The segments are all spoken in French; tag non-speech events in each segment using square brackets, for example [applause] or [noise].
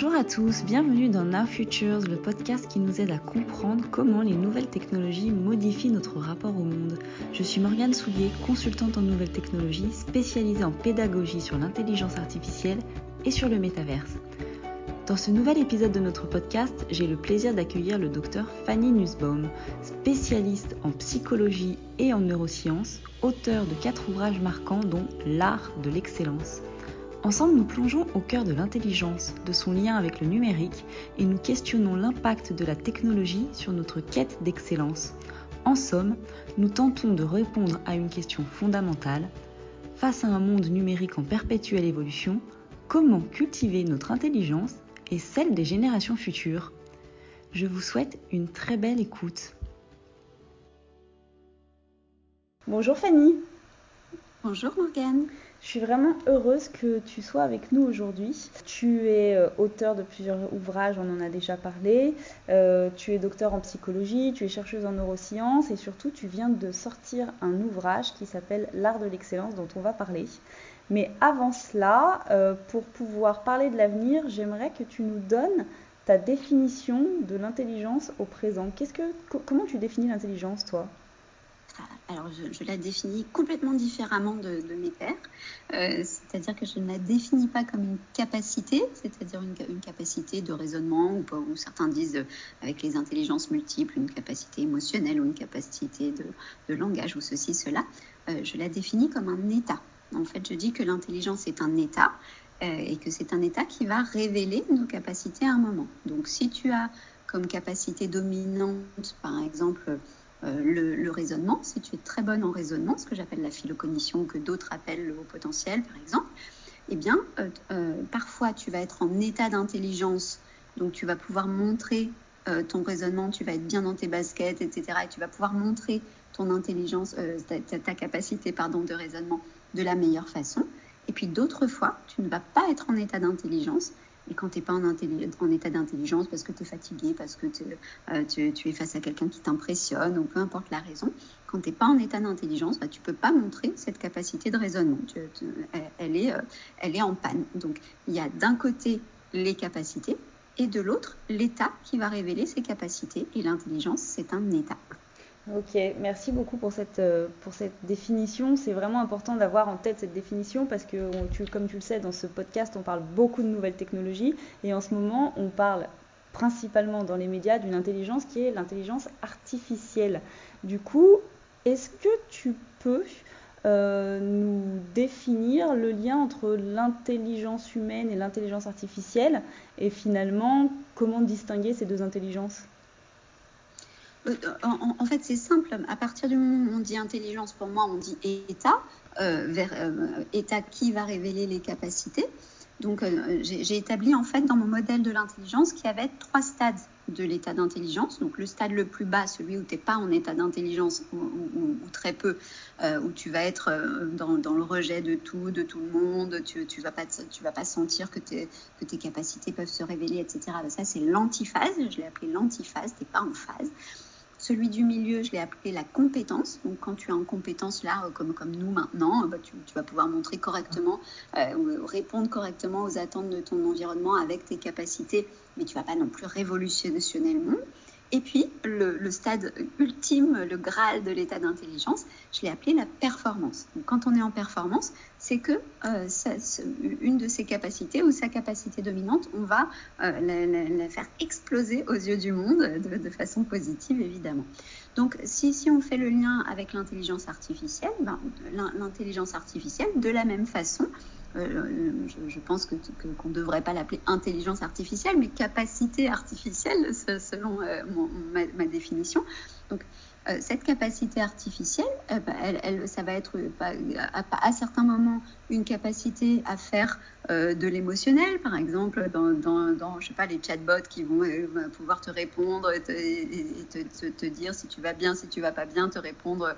Bonjour à tous, bienvenue dans Now Futures, le podcast qui nous aide à comprendre comment les nouvelles technologies modifient notre rapport au monde. Je suis Morgane Soulier, consultante en nouvelles technologies, spécialisée en pédagogie sur l'intelligence artificielle et sur le métaverse. Dans ce nouvel épisode de notre podcast, j'ai le plaisir d'accueillir le docteur Fanny Nussbaum, spécialiste en psychologie et en neurosciences, auteur de quatre ouvrages marquants dont L'art de l'excellence. Ensemble, nous plongeons au cœur de l'intelligence, de son lien avec le numérique et nous questionnons l'impact de la technologie sur notre quête d'excellence. En somme, nous tentons de répondre à une question fondamentale. Face à un monde numérique en perpétuelle évolution, comment cultiver notre intelligence et celle des générations futures? Je vous souhaite une très belle écoute. Bonjour Fanny. Bonjour Morgane. Je suis vraiment heureuse que tu sois avec nous aujourd'hui. Tu es euh, auteur de plusieurs ouvrages, on en a déjà parlé. Euh, tu es docteur en psychologie, tu es chercheuse en neurosciences et surtout tu viens de sortir un ouvrage qui s'appelle L'art de l'excellence dont on va parler. Mais avant cela, euh, pour pouvoir parler de l'avenir, j'aimerais que tu nous donnes ta définition de l'intelligence au présent. Comment tu définis l'intelligence, toi? Alors, je, la définis complètement différemment de, mes pairs. Euh, c'est-à-dire que je ne la définis pas comme une capacité, c'est-à-dire une, capacité de raisonnement, ou, certains disent avec les intelligences multiples, une capacité émotionnelle ou une capacité de, langage ou ceci, cela. Euh, je la définis comme un état. En fait, je dis que l'intelligence est un état euh, et que c'est un état qui va révéler nos capacités à un moment. Donc, si tu as comme capacité dominante, par exemple, euh, le, raisonnement, si tu es très bonne en raisonnement, ce que j'appelle la philocognition, que d'autres appellent le haut potentiel, par exemple, eh bien, euh, parfois, tu vas être en état d'intelligence, donc tu vas pouvoir montrer ton raisonnement, tu vas être bien dans tes baskets, etc. Et tu vas pouvoir montrer ton intelligence, ta, ta, capacité pardon, de raisonnement de la meilleure façon. Et puis d'autres fois, tu ne vas pas être en état d'intelligence. Et quand tu n'es pas en, état d'intelligence parce que tu es fatigué, parce que euh, tu, es face à quelqu'un qui t'impressionne, ou peu importe la raison, quand tu n'es pas en état d'intelligence, bah, tu ne peux pas montrer cette capacité de raisonnement. elle, est, euh, elle est en panne. Donc il y a d'un côté les capacités et de l'autre l'état qui va révéler ces capacités. Et l'intelligence, c'est un état. Ok, merci beaucoup pour cette, euh, pour cette définition. C'est vraiment important d'avoir en tête cette définition parce que, comme tu le sais, dans ce podcast, on parle beaucoup de nouvelles technologies et en ce moment, on parle principalement dans les médias d'une intelligence qui est l'intelligence artificielle. Du coup, est-ce que tu peux euh, nous définir le lien entre l'intelligence humaine et l'intelligence artificielle et finalement comment distinguer ces deux intelligences? Euh, en, fait, c'est simple. À partir du moment où on dit intelligence, pour moi, on dit état, euh, euh, état qui va révéler les capacités. Donc, j'ai établi en fait dans mon modèle de l'intelligence qu'il y avait trois stades de l'état d'intelligence. Donc, le stade le plus bas, celui où tu n'es pas en état d'intelligence ou, très peu, où tu vas être dans, le rejet de tout, de tout le monde, tu ne vas, pas, sentir que, que tes capacités peuvent se révéler, etc. Ça, c'est l'antiphase. Je l'ai appelé l'antiphase, tu n'es pas en phase. Celui du milieu, je l'ai appelé la compétence. Donc, quand tu as en compétence là, euh, comme, nous maintenant, euh, bah, tu, vas pouvoir montrer correctement, euh, répondre correctement aux attentes de ton environnement avec tes capacités, mais tu vas pas non plus révolutionner le monde. Et puis, le, stade ultime, le graal de l'état d'intelligence, je l'ai appelé la performance. Donc, quand on est en performance, c'est que euh, une de ses capacités ou sa capacité dominante, on va euh, la, faire exploser aux yeux du monde de, façon positive, évidemment. Donc, si, si, on fait le lien avec l'intelligence artificielle, ben, l'intelligence artificielle, de la même façon, euh, je, pense que qu'on ne devrait pas l'appeler intelligence artificielle, mais capacité artificielle, selon ma, ma, définition. Donc, euh, cette capacité artificielle, euh, bah, ça va être bah, à, certains moments une capacité à faire euh, de l'émotionnel, par exemple dans, les chatbots qui vont pouvoir te répondre et, te, dire si tu vas bien, si tu vas pas bien, te répondre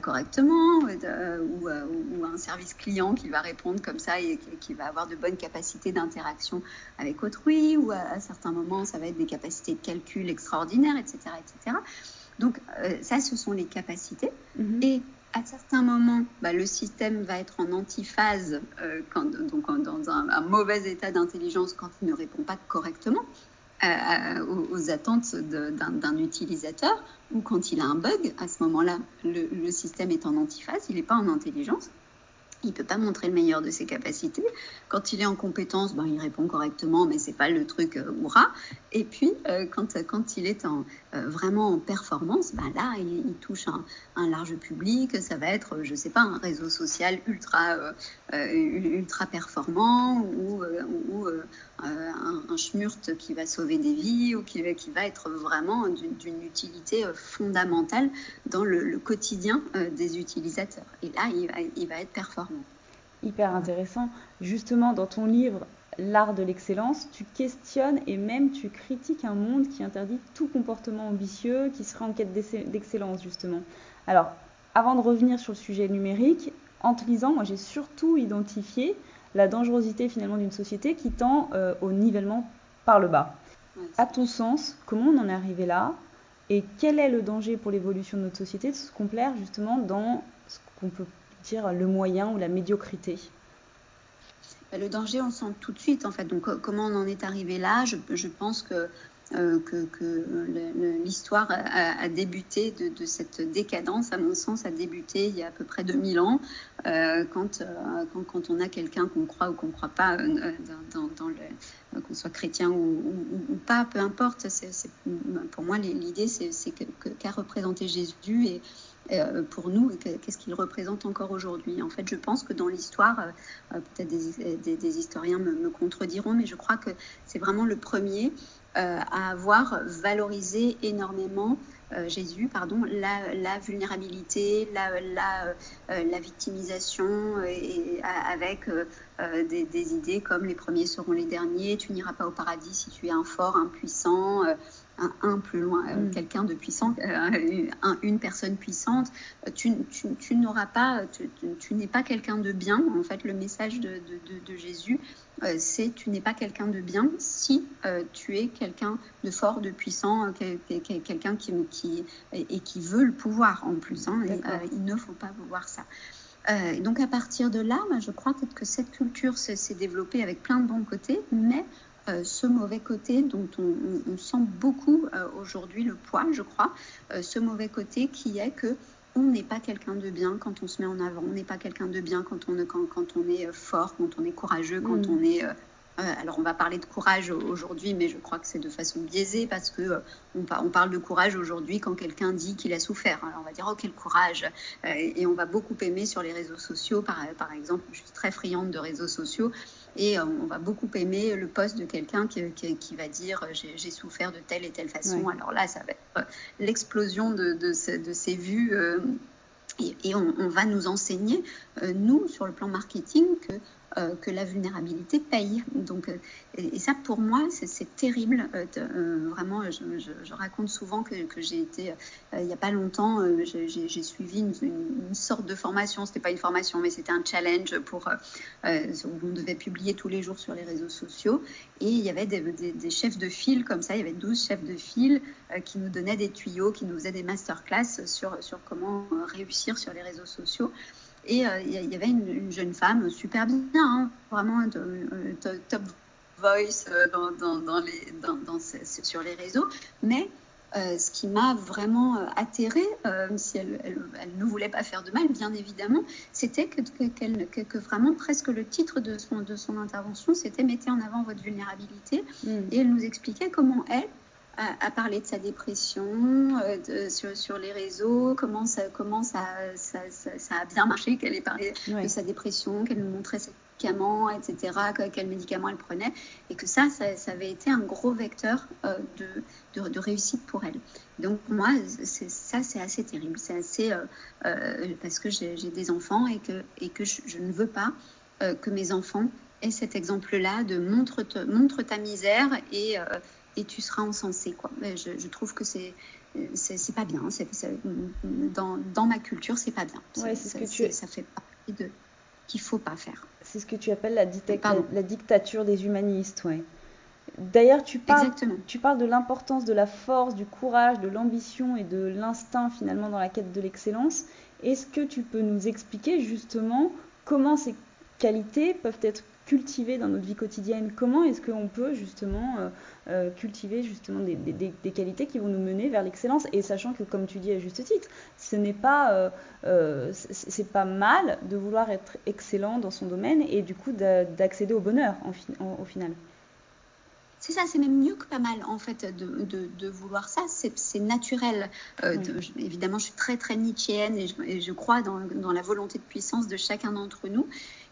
correctement, ou, ou, un service client qui va répondre comme ça et qui, va avoir de bonnes capacités d'interaction avec autrui, ou à, à, certains moments ça va être des capacités de calcul extraordinaires, etc., etc. Donc euh, ça, ce sont les capacités. Mhm. Et à certains moments, bah, le système va être en antiphase, quand, donc dans un, mauvais état d'intelligence quand il ne répond pas correctement aux, attentes d'un utilisateur, ou quand il a un bug, à ce moment-là, le, le système est en antiphase, il n'est pas en intelligence il ne peut pas montrer le meilleur de ses capacités. Quand il est en compétence, ben, il répond correctement, mais c'est pas le truc euh, Et puis, euh, quand, quand il est en, euh, vraiment en performance, ben là, il, touche un, large public. Ça va être, je sais pas, un réseau social ultra, euh, ultra performant ou un, un schmurt qui va sauver des vies ou qui, va être vraiment d'une utilité fondamentale dans le, quotidien des utilisateurs. Et là, il va, il va être performant hyper intéressant. Justement, dans ton livre L'art de l'excellence, tu questionnes et même tu critiques un monde qui interdit tout comportement ambitieux, qui serait en quête d'excellence, justement. Alors, avant de revenir sur le sujet numérique, en te lisant, moi j'ai surtout identifié la dangerosité finalement d'une société qui tend euh, au nivellement par le bas. à ton sens, comment on en est arrivé là et quel est le danger pour l'évolution de notre société de se complaire justement dans ce qu'on peut dire le moyen ou la médiocrité? Bah, le danger, on sent tout de suite, en fait. Donc, comment on en est arrivé là? Je, je, pense que, euh, que, l'histoire a, débuté de, cette décadence, à mon sens, a débuté il y a à peu près 2000 ans, euh, quand, euh, quand, quand, on a quelqu'un qu'on croit ou qu'on ne croit pas, qu'on soit chrétien ou, pas, peu importe. Pour moi, l'idée, c'est, qu'a représenté Jésus et pour nous qu'est-ce qu'il représente encore aujourd'hui. En fait, je pense que dans l'histoire, euh, peut-être des, historiens me, contrediront, mais je crois que c'est vraiment le premier euh, à avoir valorisé énormément euh, Jésus, pardon, la, vulnérabilité, la, euh, victimisation, avec des, des, idées comme les premiers seront les derniers, tu n'iras pas au paradis si tu es un fort, un puissant, un, un plus loin, euh, mm. quelqu'un de puissant, euh, un, une personne puissante, euh, tu, tu, tu n'auras pas, tu, tu n'es pas quelqu'un de bien. En fait, le message de, de, de Jésus, c'est tu n'es pas quelqu'un de bien si tu es quelqu'un de fort, de puissant, quelqu'un qui, qui, et qui veut le pouvoir en plus. Hein, et, il ne faut pas voir ça. Euh, donc à partir de là, je crois que, que cette culture s'est développée avec plein de bons côtés, mais euh, ce mauvais côté dont on, on, on sent beaucoup euh, aujourd'hui le poids, je crois, euh, ce mauvais côté qui est que on n'est pas quelqu'un de bien quand on se met en avant, on n'est pas quelqu'un de bien quand on, quand, quand on est fort, quand on est courageux, quand mmh. on est alors on va parler de courage aujourd'hui, mais je crois que c'est de façon biaisée parce que euh, on, on, parle de courage aujourd'hui quand quelqu'un dit qu'il a souffert. Alors on va dire oh quel courage euh, et on va beaucoup aimer sur les réseaux sociaux. Par, par exemple, je suis très friande de réseaux sociaux et euh, on va beaucoup aimer le poste de quelqu'un qui, qui, qui, va dire j'ai souffert de telle et telle façon. Ouais. Alors là, ça va être l'explosion de, de, ces vues. Euh, et, et on, on, va nous enseigner, euh, nous, sur le plan marketing, que euh, que la vulnérabilité paye. Donc, euh, et, ça, pour moi, c'est terrible. Euh, vraiment, je, raconte souvent que, j'ai été, il n'y a pas longtemps, j'ai suivi une, sorte de formation. C'était pas une formation, mais c'était un challenge pour où on devait publier tous les jours sur les réseaux sociaux. Et il y avait des chefs de file comme ça. Il y avait 12 chefs de file qui nous donnaient des tuyaux, qui nous faisaient des masterclass sur, sur comment réussir sur les réseaux sociaux. Et euh, il y avait une, une, jeune femme super bien, hein, vraiment top voice euh, dans, dans, dans les, dans, sur les réseaux. Mais euh, ce qui m'a vraiment atterrée, euh, si elle, elle, elle, ne voulait pas faire de mal, bien évidemment, c'était que, que, que, que, vraiment presque le titre de son, de son intervention, c'était Mettez en avant votre vulnérabilité. Mm. Et elle nous expliquait comment elle, à, à, parler de sa dépression euh, de, sur, sur, les réseaux, comment ça, comment ça, ça, ça, ça a bien marché, qu'elle ait parlé ouais. de sa dépression, qu'elle nous montrait ses médicaments, etc., quels médicaments elle prenait, et que ça, ça, avait été un gros vecteur euh, de, de, de, réussite pour elle. Donc moi, ça, c'est assez terrible, c'est assez... Euh, parce que j'ai des enfants et que, et que je, je ne veux pas que mes enfants aient cet exemple-là de montre, te, montre ta misère et et tu seras encensé. Quoi. Je, je trouve que c'est c'est pas bien. Dans, dans ma culture, c'est pas bien. Ouais, c'est ce que tu... Ça fait partie de qu'il faut pas faire. C'est ce que tu appelles la, la, la dictature des humanistes, ouais. D'ailleurs, tu parles, tu parles de l'importance de la force, du courage, de l'ambition et de l'instinct finalement dans la quête de l'excellence. Est-ce que tu peux nous expliquer justement comment ces qualités peuvent être cultiver dans notre vie quotidienne Comment est-ce qu'on peut justement euh, euh, cultiver justement des, qualités qui vont nous mener vers l'excellence Et sachant que, comme tu dis à juste titre, ce n'est pas, euh, c'est pas mal de vouloir être excellent dans son domaine et du coup d'accéder au bonheur au final. C'est ça, c'est même mieux que pas mal en fait de, vouloir ça. C'est naturel. évidemment, je suis très très nietzschéenne et je, crois dans, dans, la volonté de puissance de chacun d'entre nous.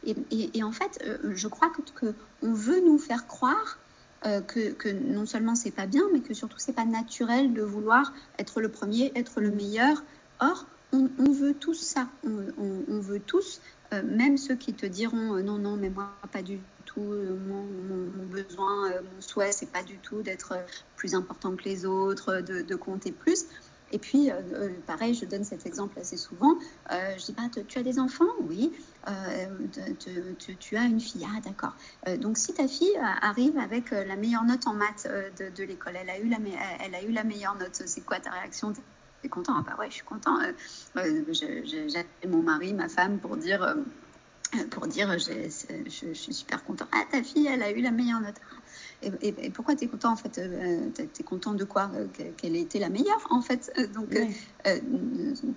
Et, en fait, euh, je crois que, on veut nous faire croire euh, que, non seulement c'est pas bien, mais que surtout c'est pas naturel de vouloir être le premier, être le meilleur. Or, on, veut tous ça. On, veut tous, euh, même ceux qui te diront non, non, mais moi pas du tout. Mon, besoin, mon souhait, c'est pas du tout d'être plus important que les autres, de compter plus. Et puis, euh, euh, pareil, je donne cet exemple assez souvent. Euh, je dis, bah, tu as des enfants? Oui. tu, as une fille Ah, d'accord. donc, si ta fille arrive avec la meilleure note en maths de, l'école, elle, a eu la, elle a eu la meilleure note, c'est quoi ta réaction? Tu es content? Ah, bah ouais, je suis content. J'appelle mon mari, ma femme pour dire pour dire je, je, suis super content. Ah, ta fille, elle a eu la meilleure note. Et, pourquoi tu es content en fait euh, Tu es content de quoi euh, Qu'elle ait été la meilleure en fait. Euh, donc,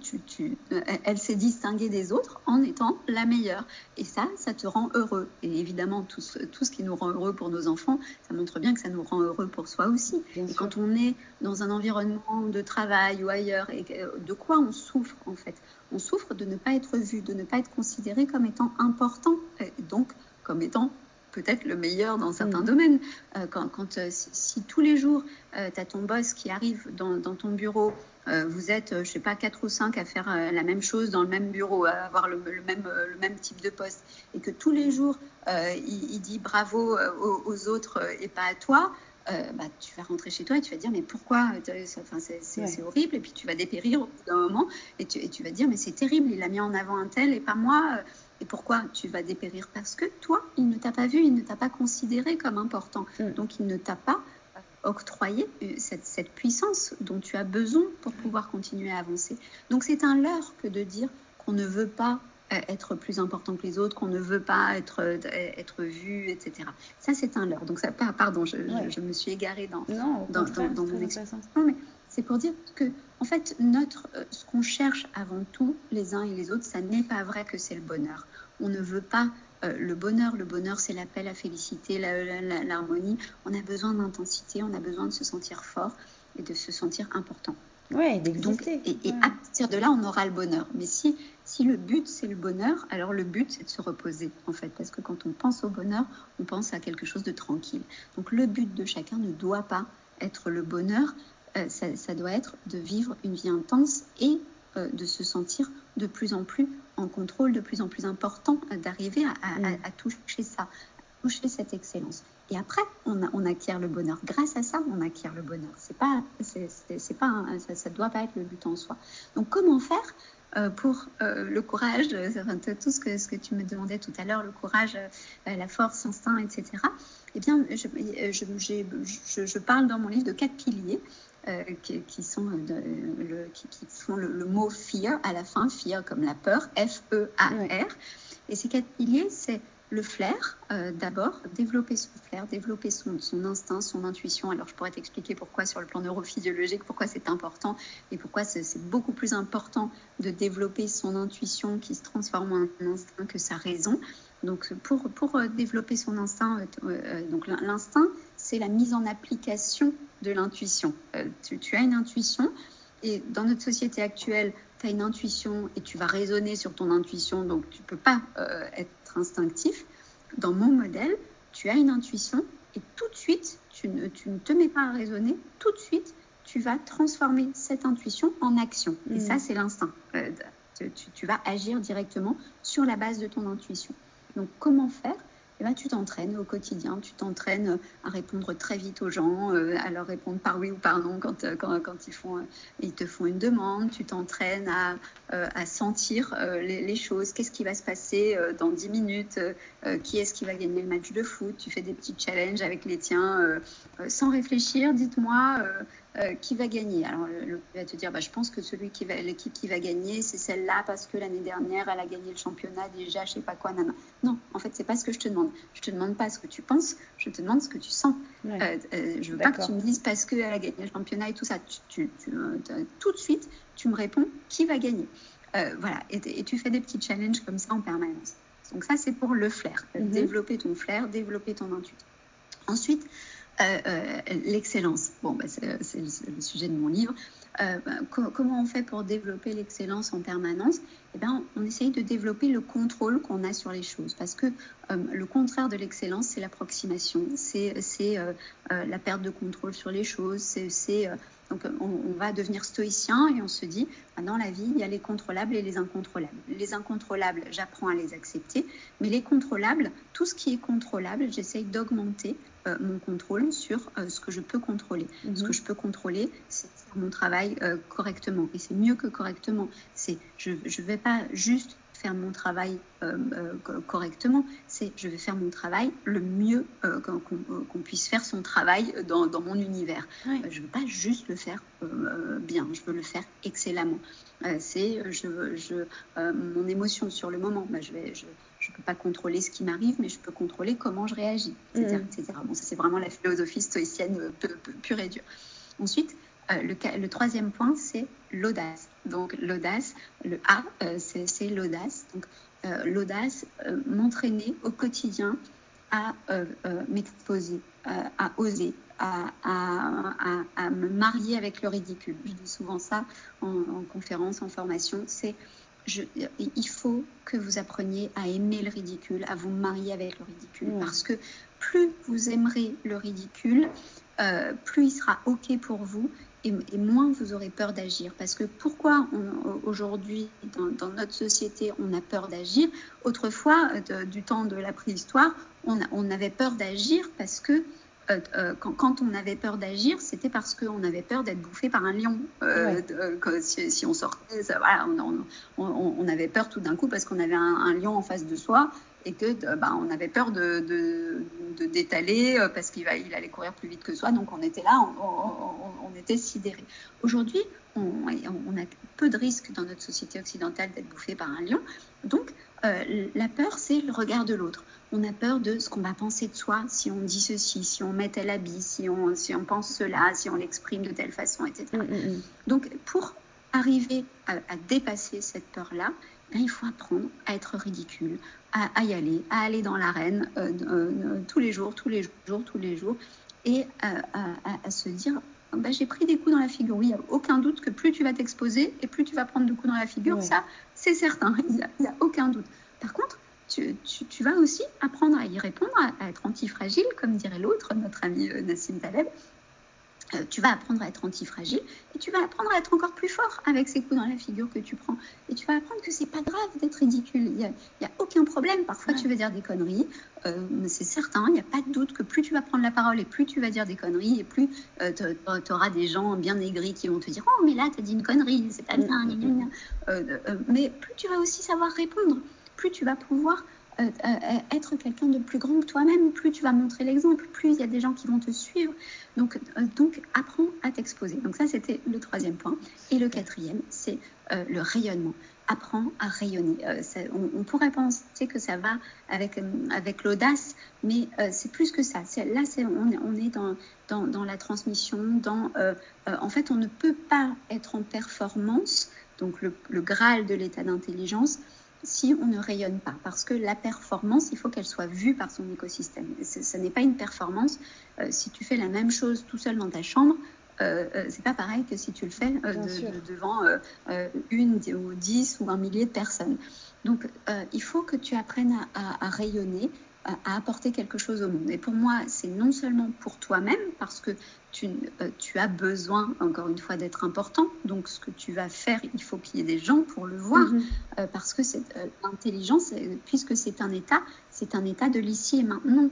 tu, elle s'est distinguée des autres en étant la meilleure. Et ça, ça te rend heureux. Et évidemment, tout ce, tout ce qui nous rend heureux pour nos enfants, ça montre bien que ça nous rend heureux pour soi aussi. et quand on est dans un environnement de travail ou ailleurs, et de quoi on souffre en fait On souffre de ne pas être vu, de ne pas être considéré comme étant important, et donc comme étant peut-être le meilleur dans certains mm. domaines. Euh, quand, euh, si, tous les jours, euh, tu as ton boss qui arrive dans, ton bureau, vous êtes, je sais pas, quatre ou cinq à faire la même chose dans le même bureau, à avoir le, même, le même type de poste, et que tous les jours, il, dit bravo aux, autres et pas à toi, bah, tu vas rentrer chez toi et tu vas dire mais pourquoi enfin, c'est horrible et puis tu vas dépérir au bout d'un moment et tu, et tu vas dire mais c'est terrible il a mis en avant un tel et pas moi et pourquoi tu vas dépérir? Parce que toi, il ne t'a pas vu, il ne t'a pas considéré comme important. Mm. Donc, il ne t'a pas octroyé euh, cette, puissance dont tu as besoin pour pouvoir continuer à avancer. Donc, c'est un leurre que de dire qu'on ne veut pas euh, être plus important que les autres, qu'on ne veut pas être, euh, être vu, etc. Ça, c'est un leurre. Donc, ça, pardon, je, me suis égarée dans, dans, dans, mon explication. Mais c'est pour dire que en fait, notre, euh, ce qu'on cherche avant tout, les uns et les autres, ça n'est pas vrai que c'est le bonheur. On ne veut pas euh, le bonheur. Le bonheur, c'est l'appel à féliciter, l'harmonie. on a besoin d'intensité, on a besoin de se sentir fort et de se sentir important. Oui, d'exister. Et, et à partir de là, on aura le bonheur. Mais si, si le but, c'est le bonheur, alors le but, c'est de se reposer, en fait. Parce que quand on pense au bonheur, on pense à quelque chose de tranquille. Donc le but de chacun ne doit pas être le bonheur, euh, ça, doit être de vivre une vie intense et euh, de se sentir de plus en plus en contrôle, de plus en plus important, euh, d'arriver à, toucher ça, toucher cette excellence. Et après, on, acquiert le bonheur. Grâce à ça, on acquiert le bonheur. C'est pas, c'est, pas, ça, ne doit pas être le but en soi. Donc, comment faire pour le courage, tout ce que, ce que tu me demandais tout à l'heure, le courage, la force, l'instinct, etc. Eh bien, je, je, je, parle dans mon livre de quatre piliers euh, qui, sont, euh, le, qui, font le, mot fear à la fin, fear comme la peur, F-E-A-R. Et ces quatre piliers, c'est le flair, euh, d'abord, développer son flair, développer son, instinct, son intuition. Alors, je pourrais t'expliquer pourquoi, sur le plan neurophysiologique, pourquoi c'est important et pourquoi c'est beaucoup plus important de développer son intuition qui se transforme en instinct que sa raison. Donc, pour, pour développer son instinct, donc l'instinct, c'est la mise en application de l'intuition. Euh, tu, as une intuition et dans notre société actuelle, tu as une intuition et tu vas raisonner sur ton intuition, donc tu ne peux pas euh, être instinctif. Dans mon modèle, tu as une intuition et tout de suite, tu ne, te mets pas à raisonner, tout de suite, tu vas transformer cette intuition en action. Et ça, mm. c'est l'instinct. Euh, tu, vas agir directement sur la base de ton intuition. Donc, comment faire eh ben, tu t'entraînes au quotidien, tu t'entraînes à répondre très vite aux gens, euh, à leur répondre par oui ou par non quand, euh, quand, quand ils, font, ils te font une demande, tu t'entraînes à, euh, à, sentir les, choses, qu'est-ce qui va se passer dans 10 minutes, qui est-ce qui va gagner le match de foot, tu fais des petits challenges avec les tiens sans réfléchir, dites-moi euh, qui va gagner. Alors, le, va te dire, bah, je pense que celui qui va, l'équipe qui va gagner, c'est celle-là parce que l'année dernière, elle a gagné le championnat déjà, je sais pas quoi, nana. Non, en fait, c'est pas ce que je te demande. Je te demande pas ce que tu penses, je te demande ce que tu sens. Euh, euh, je veux pas que tu me dises parce qu'elle a gagné le championnat et tout ça. Tu, tout de suite, tu me réponds qui va gagner. voilà, et, tu fais des petits challenges comme ça en permanence. Donc ça, c'est pour le flair. Mhm. Développer ton flair, développer ton intuition. Ensuite, euh, euh, l'excellence. Bon, bah, c'est le sujet de mon livre. Euh, comment on fait pour développer l'excellence en permanence? Eh bien, on essaye de développer le contrôle qu'on a sur les choses. Parce que le contraire de l'excellence, c'est l'approximation, c'est la perte de contrôle sur les choses, c'est donc on, va devenir stoïcien et on se dit, bah, dans la vie, il y a les contrôlables et les incontrôlables. Les incontrôlables, j'apprends à les accepter, mais les contrôlables, tout ce qui est contrôlable, j'essaye d'augmenter euh, mon contrôle sur euh, ce que je peux contrôler. Ce que mhm. je peux contrôler, c'est faire mon travail euh, correctement. Et c'est mieux que correctement. C'est je ne vais pas juste faire mon travail correctement, c'est je vais faire mon travail le mieux qu'on puisse faire son travail dans, dans mon univers. je ne veux pas juste le faire bien, je veux le faire excellemment. c'est je, je mon émotion sur le moment, bah, je vais je, je ne peux pas contrôler ce qui m'arrive, mais je peux contrôler comment je réagis, etc. Mm. Bon, ça, c'est vraiment la philosophie stoïcienne euh, pure et dure. Ensuite, euh, le, troisième point, c'est l'audace. Donc, l'audace, le A, euh, c'est l'audace. Donc, l'audace, m'entraîner au quotidien à m'exposer, à oser, à, me marier avec le ridicule. Je dis souvent ça en, en conférence, en formation. C'est il faut que vous appreniez à aimer le ridicule, à vous marier avec le ridicule. Parce que plus vous aimerez le ridicule, euh, plus il sera OK pour vous et, moins vous aurez peur d'agir. Parce que pourquoi aujourd'hui, dans, notre société, on a peur d'agir? Autrefois, du temps de la préhistoire, on, on avait peur d'agir parce que euh, euh, quand, on avait peur d'agir, c'était parce qu'on avait peur d'être bouffé par un lion. Euh, si, on sortait, voilà, on, avait peur tout d'un coup parce qu'on avait un, lion en face de soi et que bah, on avait peur de, d'étaler parce qu'il il allait courir plus vite que soi. Donc on était là, on, était sidéré. Aujourd'hui, on, a peu de risques dans notre société occidentale d'être bouffé par un lion. Donc la peur, c'est le regard de l'autre on a peur de ce qu'on va penser de soi si on dit ceci, si on met tel habit, si on, si on pense cela, si on l'exprime de telle façon, etc. Mm, mm, mm. Donc, pour arriver à, dépasser cette peur-là, ben, il faut apprendre à être ridicule, à, y aller, à aller dans l'arène euh, euh, tous les jours, tous les jours, tous les jours, et à, se dire ben, j'ai pris des coups dans la figure. Oui, il n'y a aucun doute que plus tu vas t'exposer et plus tu vas prendre de coups dans la figure. Ça, c'est certain. [laughs] Il n'y a, aucun doute. Par contre, tu, vas aussi apprendre à y répondre, à, être antifragile, comme dirait l'autre, notre ami euh, Nassim Taleb. Euh, tu vas apprendre à être antifragile et tu vas apprendre à être encore plus fort avec ces coups dans la figure que tu prends. Et tu vas apprendre que c'est pas grave d'être ridicule. Il n'y a, aucun problème. Parfois, tu vas dire des conneries. Euh, c'est certain. Il n'y a pas de doute que plus tu vas prendre la parole et plus tu vas dire des conneries et plus tu auras des gens bien aigris qui vont te dire Oh, mais là, tu as dit une connerie, c'est pas bien. mais plus tu vas aussi savoir répondre plus tu vas pouvoir euh, euh, être quelqu'un de plus grand que toi-même, plus tu vas montrer l'exemple, plus il y a des gens qui vont te suivre. Donc, euh, donc apprends à t'exposer. Donc ça, c'était le troisième point. Et le quatrième, c'est le rayonnement. Apprends à rayonner. on, pourrait penser que ça va avec, avec l'audace, mais c'est plus que ça. Là, on, est dans, dans, la transmission. En fait, on ne peut pas être en performance, donc le Graal de l'état d'intelligence, si on ne rayonne pas. Parce que la performance, il faut qu'elle soit vue par son écosystème. Ce n'est pas une performance. Euh, si tu fais la même chose tout seul dans ta chambre, euh, euh c'est pas pareil que si tu le fais euh, devant une ou dix ou un millier de personnes. Donc, il faut que tu apprennes à rayonner, à apporter quelque chose au monde. Et pour moi, c'est non seulement pour toi-même, parce que tu, euh, tu, as besoin, encore une fois, d'être important. Donc, ce que tu vas faire, il faut qu'il y ait des gens pour le voir, mm-hmm. euh, parce que euh, l'intelligence, puisque c'est un état, c'est un état de l'ici et maintenant.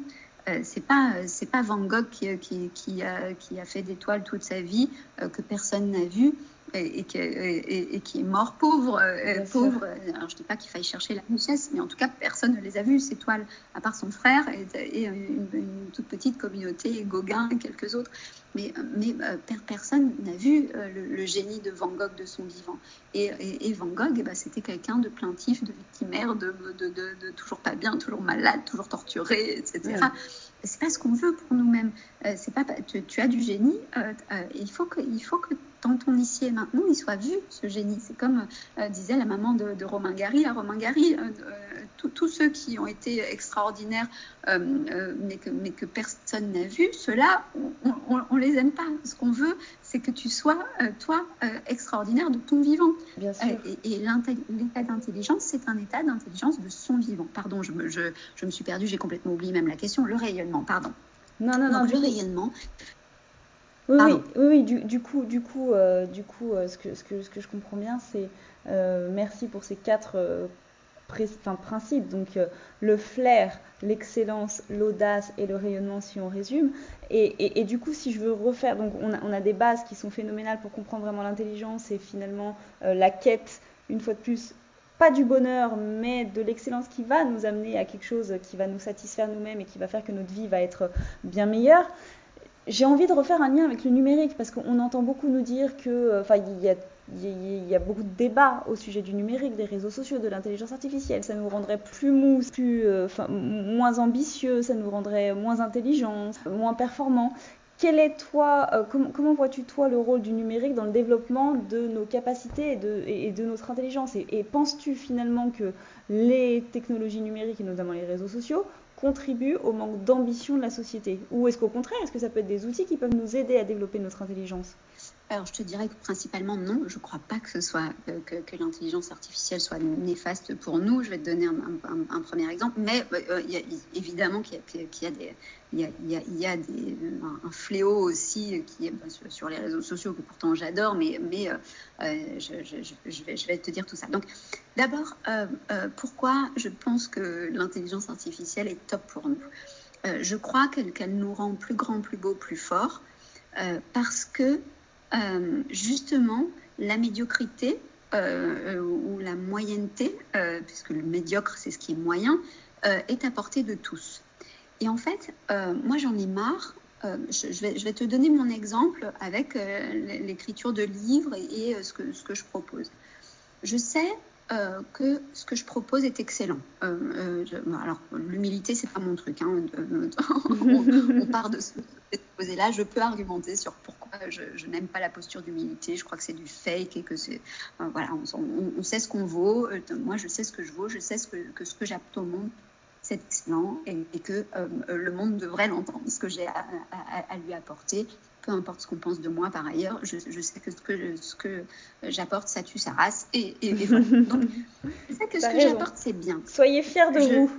c'est pas c'est pas Van Gogh qui, qui, qui, a, qui a fait des toiles toute sa vie que personne n'a vu et, qui, est mort pauvre. Euh, pauvre. Alors, je ne dis pas qu'il faille chercher la richesse, mais en tout cas, personne ne les a vus, ces toiles, à part son frère et, une, toute petite communauté, Gauguin et quelques autres. Mais, mais euh, personne n'a vu euh, le, génie de Van Gogh de son vivant. Et, Van Gogh, eh ben, c'était quelqu'un de plaintif, de victimaire, de, de, toujours pas bien, toujours malade, toujours torturé, etc. C'est pas ce qu'on veut pour nous-mêmes. c'est pas tu, tu, as du génie. il faut que il faut que dans ton ici et maintenant, il soit vu, ce génie. C'est comme euh, disait la maman de, Romain Gary à Romain Gary, euh, euh, tous ceux qui ont été extraordinaires, mais, que, mais, que, personne n'a vu, ceux-là, on, ne les aime pas. Ce qu'on veut, c'est que tu sois, toi, extraordinaire de ton vivant. Bien sûr. et, l'état d'intelligence, c'est un état d'intelligence de son vivant. Pardon, je me, je, je me suis perdue, j'ai complètement oublié même la question. Le rayonnement, pardon. Non, non, non. le rayonnement, oui, oui, du, coup, du coup, euh, du coup euh, ce, que, ce, que, ce, que, je comprends bien, c'est euh, merci pour ces quatre principes. Donc, le flair, l'excellence, l'audace et le rayonnement, si on résume. Et, et, du coup, si je veux refaire, donc on a, on a, des bases qui sont phénoménales pour comprendre vraiment l'intelligence et finalement la quête, une fois de plus, pas du bonheur, mais de l'excellence qui va nous amener à quelque chose qui va nous satisfaire nous-mêmes et qui va faire que notre vie va être bien meilleure j'ai envie de refaire un lien avec le numérique parce qu'on entend beaucoup nous dire que, euh, enfin, il y a, beaucoup de débats au sujet du numérique, des réseaux sociaux, de l'intelligence artificielle. Ça nous rendrait plus mou, plus, euh, moins ambitieux, ça nous rendrait moins intelligents, moins performants. Quel est toi, euh, comment vois-tu toi le rôle du numérique dans le développement de nos capacités et de, et de notre intelligence? Et, et penses-tu finalement que les technologies numériques, et notamment les réseaux sociaux, contribue au manque d'ambition de la société. Ou est-ce qu'au contraire, est-ce que ça peut être des outils qui peuvent nous aider à développer notre intelligence? Alors, je te dirais que principalement non. Je ne crois pas euh, que, l'intelligence artificielle soit néfaste pour nous. Je vais te donner un, premier exemple, mais euh, a, évidemment qu'il y, a un, fléau aussi est sur, les réseaux sociaux que pourtant j'adore, mais, mais euh, je, vais, je, vais, te dire tout ça. Donc, d'abord, pourquoi je pense que l'intelligence artificielle est top pour nous? Je crois qu'elle nous rend plus grands, plus beaux, plus forts, parce que euh, justement la médiocrité euh, ou la moyenneté, euh, puisque le médiocre c'est ce qui est moyen, est à portée de tous. Et en fait, moi j'en ai marre. Je, vais, je, vais, te donner mon exemple avec l'écriture de livres et, ce, que, ce, que, je propose. Je sais euh, que ce que je propose est excellent. Euh, euh, alors, l'humilité, c'est pas mon truc. Hein, on, part de ce poser-là. Je peux argumenter sur pourquoi je, n'aime pas la posture d'humilité. Je crois que c'est du fake et que c'est. voilà, on, sait ce qu'on vaut. moi, je sais ce que je vaux. Je sais ce que, que ce que j'apporte au monde, c'est excellent et, que le monde devrait l'entendre, ce que j'ai à, lui apporter peu importe ce qu'on pense de moi par ailleurs, je, sais que ce que, ce que j'apporte, ça tue sa race. Et, voilà. [laughs] Donc, je sais que ce que j'apporte, c'est bien. Soyez fiers de vous.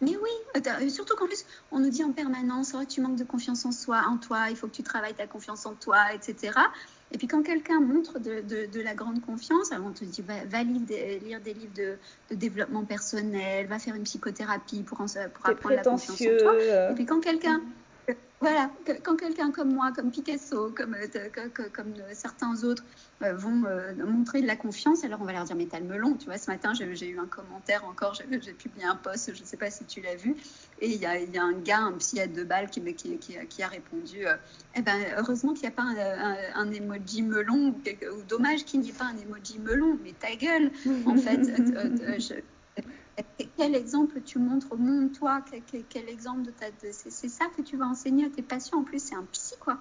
Mais oui, surtout qu'en plus, on nous dit en permanence, oh, tu manques de confiance en soi, en toi, il faut que tu travailles ta confiance en toi, etc. Et puis quand quelqu'un montre de, de, la grande confiance, on te dit, va, lire, des, lire, des, livres de, de, développement personnel, va faire une psychothérapie pour, pour apprendre la confiance en toi. Et puis quand quelqu'un... Voilà, quand quelqu'un comme moi, comme Picasso, comme, euh, comme, certains autres euh, vont euh, montrer de la confiance, alors on va leur dire mais t'as le melon. Tu vois, ce matin j'ai eu un commentaire encore, j'ai publié un post, je ne sais pas si tu l'as vu, et il y a, y a, un gars, un psy à deux balles qui, qui, qui, a répondu eh ben, heureusement qu'il n'y a pas un, un, emoji melon, ou, dommage qu'il n'y ait pas un emoji melon, mais ta gueule, en [laughs] fait. je, quel exemple tu montres au monde, toi quel, exemple de ta. c'est ça que tu vas enseigner à tes patients. En plus, c'est un psy, quoi.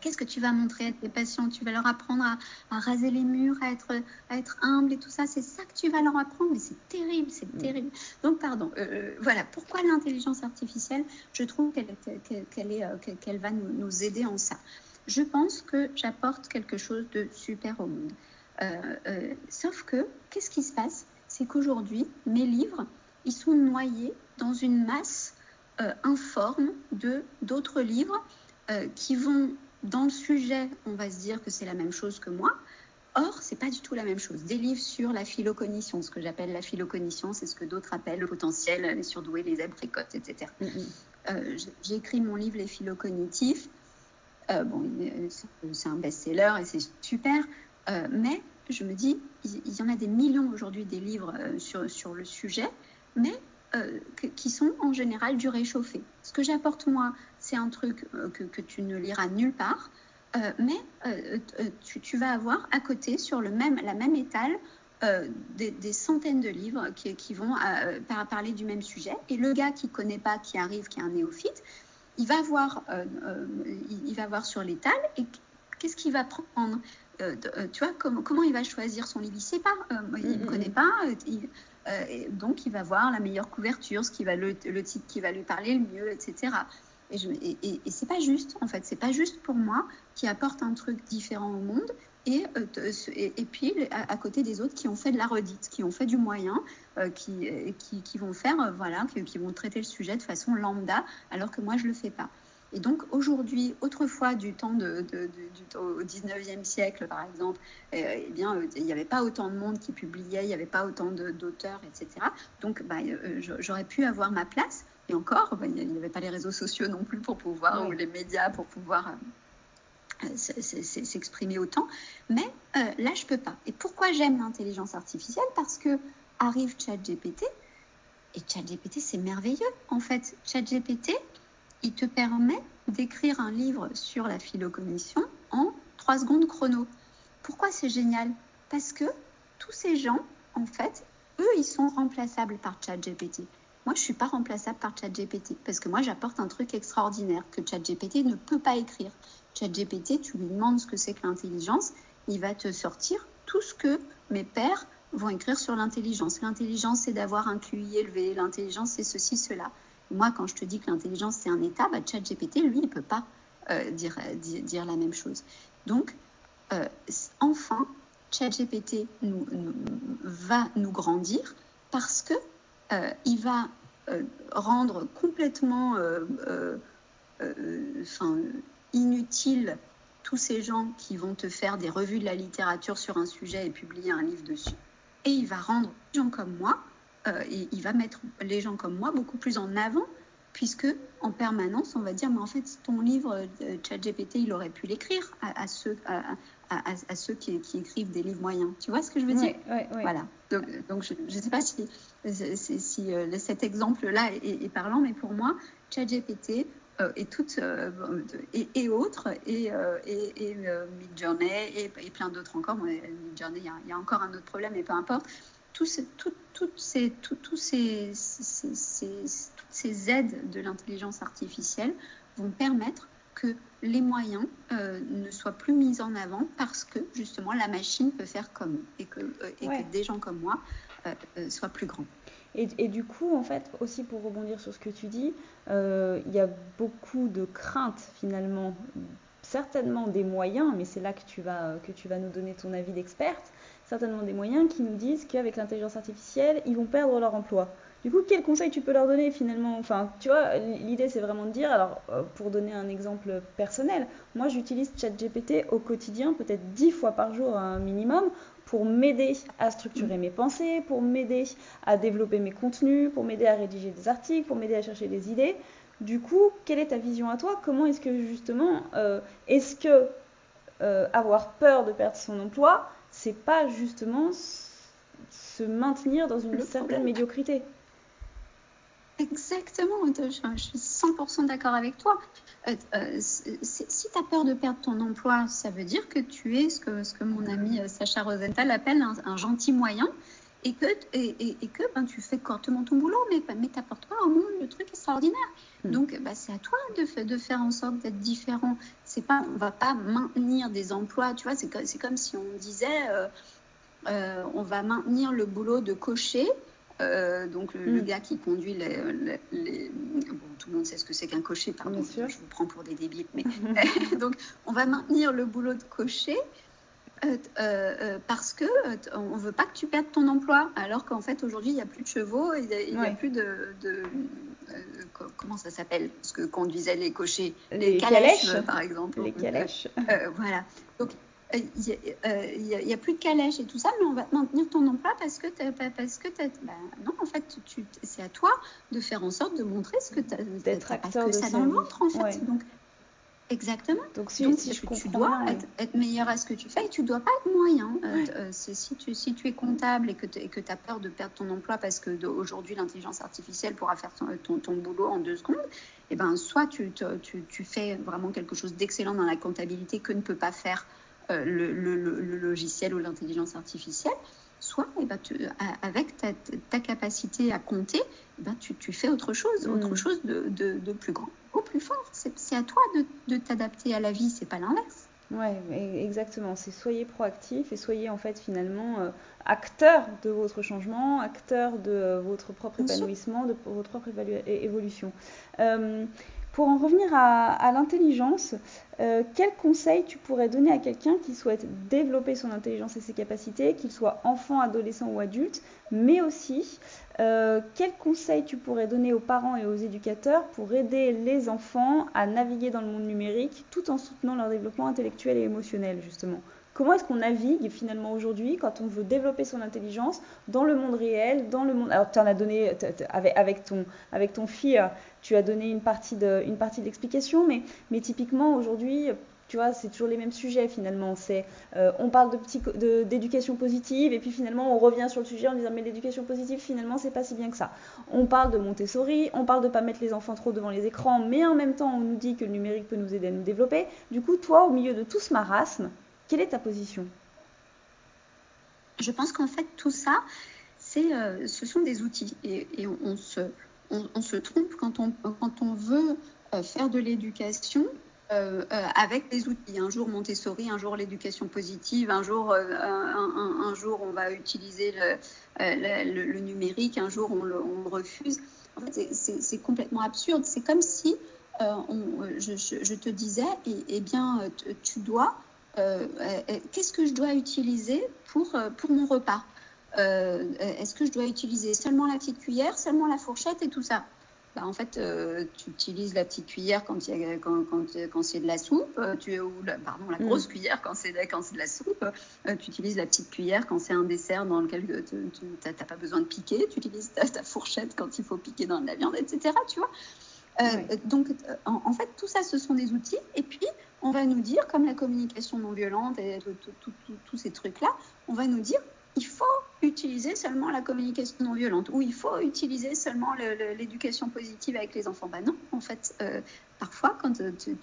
Qu'est-ce que tu vas montrer à tes patients? Tu vas leur apprendre à, raser les murs, à être, à être humble et tout ça. C'est ça que tu vas leur apprendre. Mais c'est terrible, c'est terrible. Donc, pardon. Euh, euh, voilà. Pourquoi l'intelligence artificielle? Je trouve qu'elle euh, va nous, nous, aider en ça. Je pense que j'apporte quelque chose de super au monde. sauf que, qu'est-ce qui se passe? C'est qu'aujourd'hui, mes livres, ils sont noyés dans une masse euh, informe de d'autres livres euh, qui vont dans le sujet, on va se dire que c'est la même chose que moi. Or, c'est pas du tout la même chose. Des livres sur la philocognition, ce que j'appelle la philocognition, c'est ce que d'autres appellent le potentiel, les surdoués, les abricotes, etc. Mm-hmm. Euh, j'ai écrit mon livre Les philocognitifs. bon, c'est un best-seller et c'est super, mais je me dis, il y en a des millions aujourd'hui des livres sur, sur le sujet, mais qui sont en général du réchauffé. Ce que j'apporte moi, c'est un truc que, que, tu ne liras nulle part, mais tu, tu, vas avoir à côté, sur le même, la même étale, euh, des, centaines de livres qui, vont euh, parler du même sujet. Et le gars qui ne connaît pas, qui arrive, qui est un néophyte, il va voir, euh, il, va voir sur l'étal et qu'est-ce qu'il va prendre tu vois, comment, comment il va choisir son livre Il ne sait pas, il ne connaît pas. Donc, il va voir la meilleure couverture, ce qui va le, titre qui va lui parler le mieux, etc. Et, je, et, et, et c'est pas juste, en fait, c'est pas juste pour moi qui apporte un truc différent au monde et, euh, et, puis à, côté des autres qui ont fait de la redite, qui ont fait du moyen, euh, qui, qui, vont faire, euh, voilà, qui, vont traiter le sujet de façon lambda, alors que moi je le fais pas. Et donc aujourd'hui, autrefois du temps de, au 19e siècle par exemple, eh, eh bien il n'y avait pas autant de monde qui publiait, il n'y avait pas autant d'auteurs, etc. Donc bah, j'aurais pu avoir ma place. Et encore, bah, il n'y avait pas les réseaux sociaux non plus pour pouvoir, ou les médias pour pouvoir s'exprimer autant. Mais euh, là, je peux pas. Et pourquoi j'aime l'intelligence artificielle? Parce que arrive ChatGPT, et ChatGPT, c'est merveilleux. En fait, ChatGPT, il te permet d'écrire un livre sur la phylocognition en 3 secondes chrono. Pourquoi c'est génial? Parce que tous ces gens, en fait, eux, ils sont remplaçables par ChatGPT. Moi, je suis pas remplaçable par ChatGPT parce que moi, j'apporte un truc extraordinaire que ChatGPT ne peut pas écrire. ChatGPT, tu lui demandes ce que c'est que l'intelligence, il va te sortir tout ce que mes pères vont écrire sur l'intelligence. L'intelligence, c'est d'avoir un QI élevé. L'intelligence, c'est ceci, cela. Moi, quand je te dis que l'intelligence, c'est un état, bah, ChatGPT, lui, il ne peut pas euh, dire, dire, la même chose. Donc, euh, enfin, ChatGPT nous, va nous grandir parce que euh, il va rendre complètement enfin, inutile tous ces gens qui vont te faire des revues de la littérature sur un sujet et publier un livre dessus. Et il va rendre les gens comme moi, euh, et il va mettre les gens comme moi beaucoup plus en avant, puisque en permanence, on va dire, mais en fait, ton livre, euh, ChatGPT, il aurait pu l'écrire à, ceux, à, ceux qui, écrivent des livres moyens. Tu vois ce que je veux dire? Voilà. Donc, je ne sais pas si, si, euh, cet exemple-là est, est, parlant, mais pour moi, ChatGPT, euh, et, toutes, et, et, autres, et, et, et Midjourney, et, plein d'autres encore. Midjourney, il y, a encore un autre problème, mais peu importe. Tous ces, tout, toutes, ces, tout, tous ces, ces, ces, toutes ces aides de l'intelligence artificielle vont permettre que les moyens ne soient plus mis en avant parce que justement la machine peut faire comme et que, et que des gens comme moi soient plus grands. Et, du coup, en fait, aussi pour rebondir sur ce que tu dis, euh, il y a beaucoup de craintes finalement, certainement des moyens, mais c'est là que tu, vas, que tu vas nous donner ton avis d'experte, certainement des moyens qui nous disent qu'avec l'intelligence artificielle, ils vont perdre leur emploi. Du coup, quel conseil tu peux leur donner finalement? Enfin, tu vois, l'idée c'est vraiment de dire, alors euh, pour donner un exemple personnel, moi j'utilise ChatGPT au quotidien, peut-être dix fois par jour un minimum, pour m'aider à structurer mes pensées, pour m'aider à développer mes contenus, pour m'aider à rédiger des articles, pour m'aider à chercher des idées. Du coup, quelle est ta vision à toi? Comment est-ce que justement, euh, est-ce que euh, avoir peur de perdre son emploi, c'est pas justement se maintenir dans une certaine médiocrité Exactement, je, suis 100% d'accord avec toi. Euh, euh, si tu as peur de perdre ton emploi, ça veut dire que tu es ce que, ce que mon ami euh, Sacha Rosenthal appelle un, gentil moyen et que, et, que ben, tu fais correctement ton boulot, mais, mais tu apportes pas au monde le truc extraordinaire. Hmm. Donc, bah, c'est à toi de, de, faire en sorte d'être différent. C'est pas, on va pas maintenir des emplois, tu vois, c'est comme, comme si on disait, on va maintenir le boulot de cocher euh, donc le, mm. gars qui conduit les, bon, tout le monde sait ce que c'est qu'un cocher, pardon, je vous prends pour des débiles, mais [laughs] [laughs] donc on va maintenir le boulot de cocher euh, euh, parce que on veut pas que tu perdes ton emploi, alors qu'en fait aujourd'hui il n'y a plus de chevaux, il n'y a, plus de, comment ça s'appelle, ce que conduisaient les cochers, les, calèches, par exemple. Les calèches. [laughs] voilà. Donc il euh, n'y euh, a, plus de calèche et tout ça, mais on va maintenir ton emploi parce que, parce que bah, non, en fait, c'est à toi de faire en sorte de montrer ce que tu as, d'être acteur de ça dans le ventre, en fait. Donc, Exactement. Donc, si, tu dois être, meilleur à ce que tu fais et tu ne dois pas être moyen. Euh, euh, si, tu, si tu es comptable et que tu as peur de perdre ton emploi parce qu'aujourd'hui l'intelligence artificielle pourra faire ton, ton, boulot en deux secondes, et eh ben, soit tu, tu, tu fais vraiment quelque chose d'excellent dans la comptabilité que ne peut pas faire euh, le, le, le, logiciel ou l'intelligence artificielle, soit eh ben, avec ta, ta, capacité à compter, eh ben, tu, tu, fais autre chose, autre mm. chose de, de, de plus grand au plus fort. C'est à toi de, t'adapter à la vie, c'est pas l'inverse. Ouais, exactement. C'est soyez proactif et soyez en fait finalement euh, acteur de votre changement, acteur de euh, votre propre épanouissement, de votre propre évolution. Euh, pour en revenir à, l'intelligence, euh, quel conseil tu pourrais donner à quelqu'un qui souhaite développer son intelligence et ses capacités, qu'il soit enfant, adolescent ou adulte, mais aussi euh, quel conseil tu pourrais donner aux parents et aux éducateurs pour aider les enfants à naviguer dans le monde numérique tout en soutenant leur développement intellectuel et émotionnel justement? Comment est-ce qu'on navigue finalement aujourd'hui quand on veut développer son intelligence dans le monde réel, dans le monde. Alors tu en as donné avec, ton avec fils, tu as donné une partie de d'explication, mais typiquement aujourd'hui. Tu vois, c'est toujours les mêmes sujets finalement. Euh, on parle d'éducation positive et puis finalement on revient sur le sujet en disant mais l'éducation positive finalement c'est pas si bien que ça. On parle de Montessori, on parle de pas mettre les enfants trop devant les écrans, mais en même temps on nous dit que le numérique peut nous aider à nous développer. Du coup, toi, au milieu de tout ce marasme, quelle est ta position? Je pense qu'en fait, tout ça, euh, ce sont des outils. Et, on, se, on, se, trompe quand on, quand on veut euh, faire de l'éducation euh, avec des outils. Un jour Montessori, un jour l'éducation positive, un jour, un, jour on va utiliser le, numérique, un jour on le, refuse. En fait, c'est complètement absurde. C'est comme si je, te disais, eh, bien, tu dois euh, euh, qu'est-ce que je dois utiliser pour, euh, pour mon repas Est-ce que je dois utiliser seulement la petite cuillère, seulement la fourchette et tout ça? Bah, en fait, tu utilises la petite cuillère quand, quand, quand, quand c'est de la soupe, tu, ou la, pardon, la mm. grosse cuillère quand c'est de la soupe, tu utilises la petite cuillère quand c'est un dessert dans lequel tu n'as pas besoin de piquer, tu utilises ta, ta, fourchette quand il faut piquer dans de la viande, etc. Tu vois? Donc, en, fait, tout ça, ce sont des outils. Et puis, on va nous dire, comme la communication non violente et tous ces trucs-là, on va nous dire, il faut utiliser seulement la communication non violente ou il faut utiliser seulement l'éducation positive avec les enfants. Ben non, en fait, euh, parfois, quand euh, tu,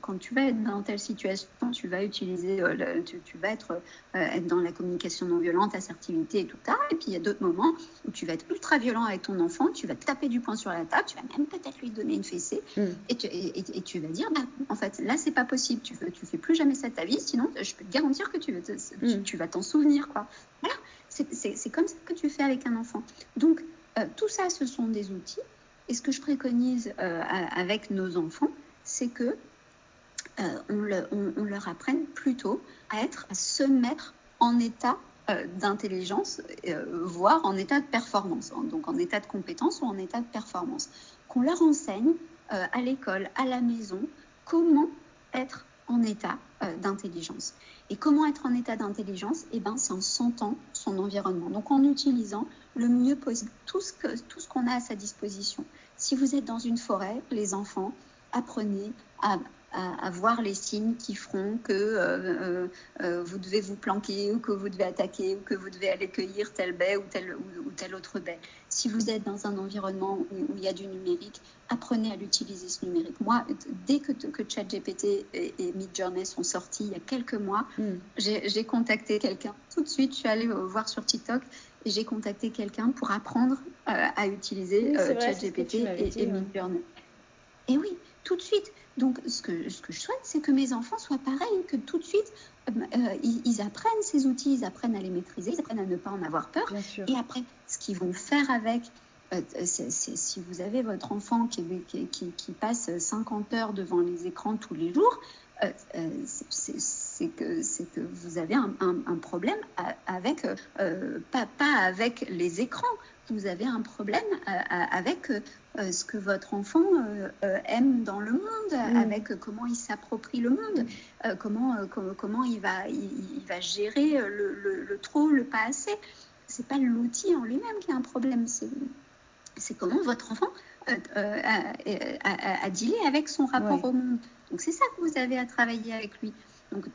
quand tu vas être dans telle situation, tu vas utiliser, euh, tu, vas être, être, dans la communication non violente, assertivité et tout ça. Et puis il y a d'autres moments où tu vas être ultra violent avec ton enfant, tu vas taper du poing sur la table, tu vas même peut-être lui donner une fessée mm. et, tu, et, tu, vas dire, bah, en fait, là, c'est pas possible, tu, tu fais plus jamais ça de ta vie, sinon je peux te garantir que tu, mm. tu vas t'en souvenir. Quoi. Voilà. C'est comme ça que tu fais avec un enfant. Donc, euh, tout ça, ce sont des outils. Et ce que je préconise euh, avec nos enfants, c'est que euh, leur apprenne plutôt à être, à se mettre en état d'intelligence, voire en état de performance, hein. donc en état de compétence ou en état de performance. Qu'on leur enseigne à l'école, à la maison, comment être en état d'intelligence. Et comment être en état d'intelligence? Eh ben, c'est en sentant son environnement. Donc, en utilisant le mieux possible tout ce tout ce qu'on a à sa disposition. Si vous êtes dans une forêt, les enfants, apprenez à, à, voir les signes qui feront que euh, euh, euh, vous devez vous planquer ou que vous devez attaquer ou que vous devez aller cueillir telle baie ou telle, ou, telle autre baie. Si vous êtes dans un environnement où, il y a du numérique, apprenez à l'utiliser ce numérique. Moi, dès que, que ChatGPT et, et Midjourney sont sortis il y a quelques mois, hmm. j'ai contacté quelqu'un. Tout de suite, je suis allée voir sur TikTok et j'ai contacté quelqu'un pour apprendre à utiliser ChatGPT et, et Midjourney. Et oui, tout de suite. Donc, ce que, ce que je souhaite, c'est que mes enfants soient pareils, que tout de suite, euh, euh, ils, apprennent ces outils, ils apprennent à les maîtriser, ils apprennent à ne pas en avoir peur. Et après, ce qu'ils vont faire avec, euh, si vous avez votre enfant qui, qui, qui, passe 50 heures devant les écrans tous les jours, c'est que, que vous avez un, un, problème avec, pas, pas avec les écrans, vous avez un problème avec euh, ce que votre enfant euh, euh, aime dans le monde, mm. avec comment il s'approprie le monde, comment, comment il, va, il, va gérer le, le, trop, le pas assez. C'est pas l'outil en lui-même qui a un problème, c'est comment votre enfant a, a, dealé avec son rapport au monde. Donc c'est ça que vous avez à travailler avec lui. Donc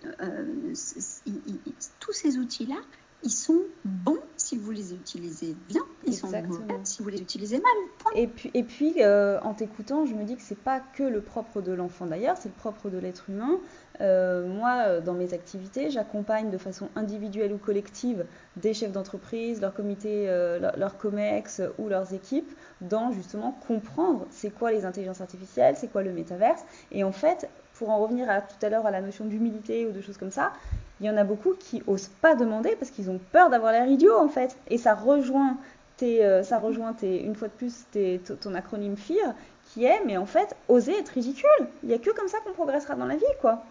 tous ces outils-là, ils sont bons si vous les utilisez bien, ils sont mauvais si vous les utilisez mal. Et puis, et puis euh, en t'écoutant, je me dis que c'est pas que le propre de l'enfant d'ailleurs, c'est le propre de l'être humain. Euh, moi, euh, dans mes activités, j'accompagne de façon individuelle ou collective des chefs d'entreprise, leur comité, leur, COMEX ou leurs équipes dans justement comprendre c'est quoi les intelligences artificielles, c'est quoi le métaverse. Et en fait, pour en revenir à tout à l'heure à la notion d'humilité ou de choses comme ça, il y en a beaucoup qui osent pas demander parce qu'ils ont peur d'avoir l'air idiot en fait. Et ça rejoint, tes, euh, ça rejoint tes, une fois de plus tes, ton acronyme FIR qui est, mais en fait, oser être ridicule. Il n'y a que comme ça qu'on progressera dans la vie, quoi.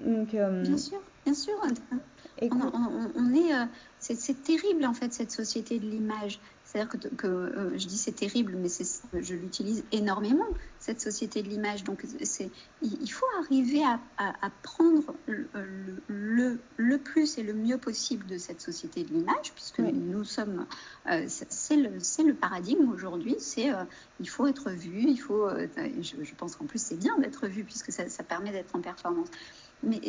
Donc, euh, Bien sûr, bien sûr. on, est, euh, c'est terrible en fait cette société de l'image. C'est-à-dire que, euh, je dis c'est terrible, mais je l'utilise énormément, cette société de l'image. Donc il faut arriver à, prendre le, le, plus et le mieux possible de cette société de l'image, puisque nous sommes, euh, c'est, le, le, paradigme aujourd'hui, c'est euh, il faut être vu, il faut, je, pense qu'en plus c'est bien d'être vu, puisque ça, ça permet d'être en performance. Mais,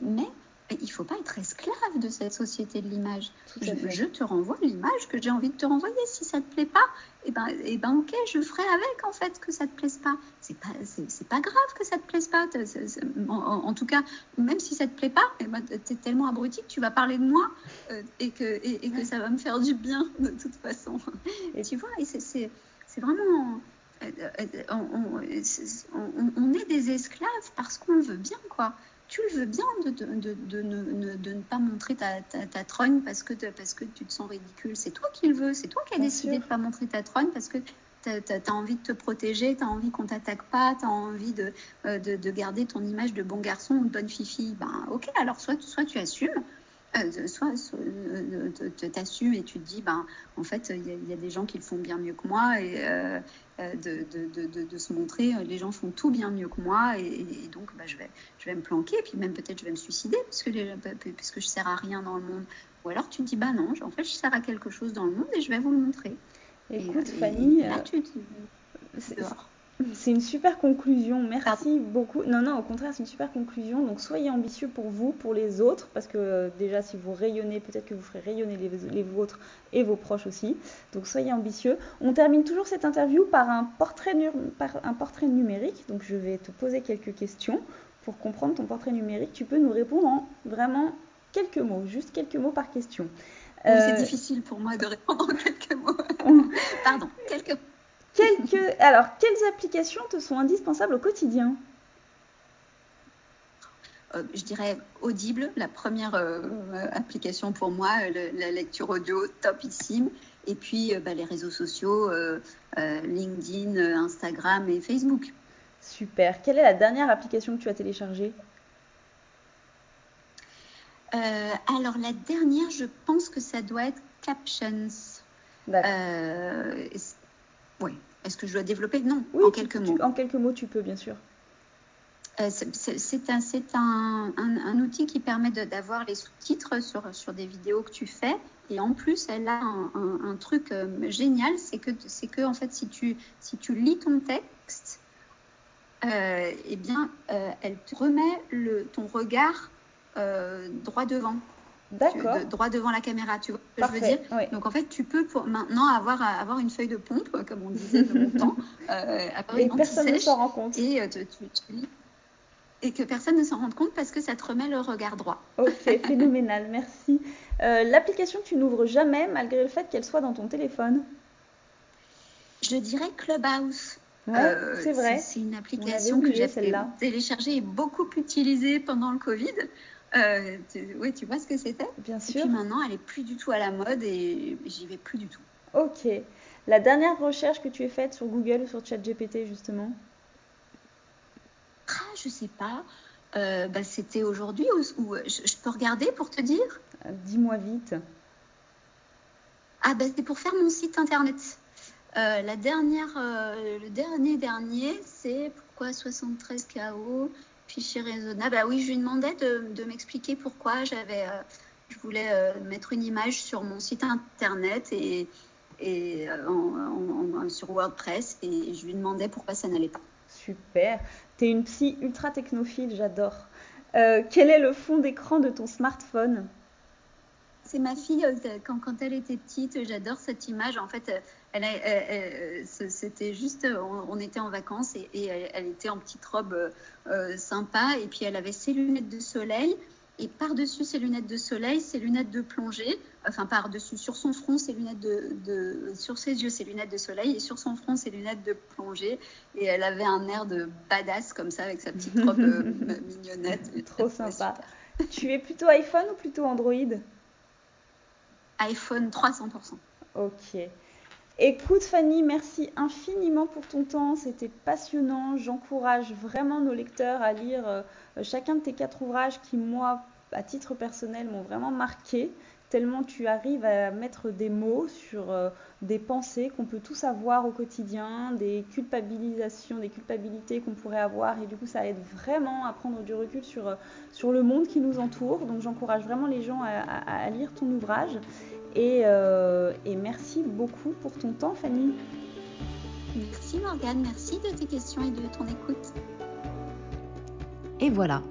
mais il ne faut pas être esclave de cette société de l'image. Je, te renvoie l'image que j'ai envie de te renvoyer. Si ça ne te plaît pas, eh ben, eh ben ok, je ferai avec en fait que ça ne te plaise pas. C'est pas, c'est, pas grave que ça ne te plaise pas. En, tout cas, même si ça ne te plaît pas, eh ben, tu es tellement abruti que tu vas parler de moi euh, et, que, et, que ça va me faire du bien de toute façon. Et tu vois, et c'est, vraiment... On, on, est des esclaves parce qu'on le veut bien, quoi tu le veux bien de, de, de, ne, de, ne, pas montrer ta, ta, trogne parce que, parce que tu te sens ridicule. C'est toi qui le veux, c'est toi qui as décidé de ne pas montrer ta trogne parce que tu as, envie de te protéger, tu as envie qu'on t'attaque pas, tu as envie euh, de, de, garder ton image de bon garçon ou de bonne fille. Ben ok, alors soit, soit tu assumes, euh, soit, euh, t'assumes et tu te dis, ben, en fait, il y, a des gens qui le font bien mieux que moi et euh, de, de, de, se montrer, les gens font tout bien mieux que moi et, donc ben, je, vais, je vais me planquer, puis même peut-être je vais me suicider puisque, les, puisque je sers à rien dans le monde. Ou alors tu te dis, bah non, en fait, je sers à quelque chose dans le monde et je vais vous le montrer. Écoute, Fanny, là, tu, c'est une super conclusion, merci beaucoup. Non, non, au contraire, c'est une super conclusion. Donc soyez ambitieux pour vous, pour les autres, parce que euh, déjà, si vous rayonnez, peut-être que vous ferez rayonner les, vôtres et vos proches aussi. Donc soyez ambitieux. On termine toujours cette interview par un portrait, par un portrait numérique. Donc je vais te poser quelques questions pour comprendre ton portrait numérique. Tu peux nous répondre en vraiment quelques mots, juste quelques mots par question. C'est euh, difficile pour moi de répondre en quelques mots. Pardon, quelques mots. Alors, quelles applications te sont indispensables au quotidien? Euh, je dirais Audible, la première euh, application pour moi, la lecture audio topissime. Et puis bah, les réseaux sociaux, euh, LinkedIn, Instagram et Facebook. Super. Quelle est la dernière application que tu as téléchargée? Alors la dernière, je pense que ça doit être Captions. Oui. Est-ce que je dois développer? Non, en quelques mots. en quelques mots, tu peux, bien sûr. Euh, c'est un, un, un, outil qui permet d'avoir les sous-titres sur, sur des vidéos que tu fais. Et en plus, elle a un, truc euh, génial, c'est que, que en fait, si tu, si tu lis ton texte, euh, eh bien, elle te remet le, ton regard droit devant. D'accord. droit devant la caméra, tu vois ce que je veux dire Donc en fait, tu peux pour maintenant avoir, avoir une feuille de pompe, comme on disait de mon [laughs] temps, euh, et personne ne s'en rend compte. Et, euh, et que personne ne s'en rende compte parce que ça te remet le regard droit. Ok, [laughs] phénoménal, merci. Euh, l'application que tu n'ouvres jamais malgré le fait qu'elle soit dans ton téléphone? Je dirais Clubhouse. Ouais, c'est vrai. C'est une application que j'ai téléchargée et beaucoup utilisée pendant le Covid. Euh, tu, oui, tu vois ce que c'était? Bien sûr. Et puis maintenant, elle est plus du tout à la mode et j'y vais plus du tout. Ok. La dernière recherche que tu as faite sur Google ou sur ChatGPT, justement? Ah, je sais pas. Euh, bah, c'était aujourd'hui ou, je, peux regarder pour te dire? Euh, Dis-moi vite. Ah, bah, c'est pour faire mon site internet. la dernière, le dernier dernier, c'est pourquoi? 73 KO fichier raisonnable. Ah oui, je lui demandais de, m'expliquer pourquoi j'avais, euh, je voulais euh, mettre une image sur mon site internet et, et sur WordPress et je lui demandais pourquoi ça n'allait pas. Super. Tu es une psy ultra technophile, j'adore. quel est le fond d'écran de ton smartphone? C'est ma fille, euh, quand, quand, elle était petite, j'adore cette image. En fait, elle, c'était juste, on, était en vacances et, elle, était en petite robe euh, sympa. Et puis, elle avait ses lunettes de soleil. Et par-dessus ses lunettes de soleil, ses lunettes de plongée, enfin par-dessus, sur son front, ses lunettes de, sur ses yeux, ses lunettes de soleil, et sur son front, ses lunettes de plongée. Et elle avait un air de badass comme ça, avec sa petite robe euh, [laughs] mignonnette. Trop sympa. Tu es plutôt iPhone ou plutôt Android? iPhone 300%. Ok. Écoute Fanny, merci infiniment pour ton temps, c'était passionnant. J'encourage vraiment nos lecteurs à lire euh, chacun de tes quatre ouvrages qui, moi, à titre personnel, m'ont vraiment marqué tellement tu arrives à mettre des mots sur euh, des pensées qu'on peut tous avoir au quotidien, des culpabilisations, des culpabilités qu'on pourrait avoir et du coup ça aide vraiment à prendre du recul sur, euh, sur le monde qui nous entoure. Donc j'encourage vraiment les gens à, lire ton ouvrage et, euh, et merci beaucoup pour ton temps Fanny. Merci Morgane, merci de tes questions et de ton écoute. Et voilà,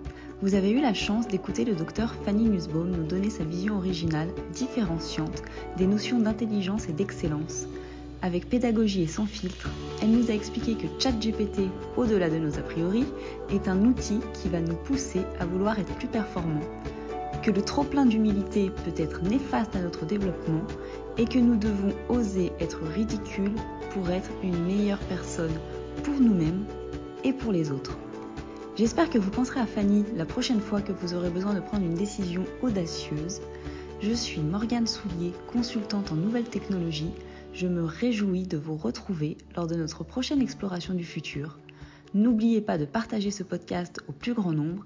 vous avez eu la chance d'écouter le docteur Fanny Nussbaum nous donner sa vision originale, différenciante, des notions d'intelligence et d'excellence. Avec pédagogie et sans filtre, elle nous a expliqué que ChatGPT, au-delà de nos a priori, est un outil qui va nous pousser à vouloir être plus performants, que le trop-plein d'humilité peut être néfaste à notre développement et que nous devons oser être ridicules pour être une meilleure personne pour nous-mêmes et pour les autres. J'espère que vous penserez à Fanny la prochaine fois que vous aurez besoin de prendre une décision audacieuse. Je suis Morgane Soulier, consultante en nouvelles technologies. Je me réjouis de vous retrouver lors de notre prochaine exploration du futur. N'oubliez pas de partager ce podcast au plus grand nombre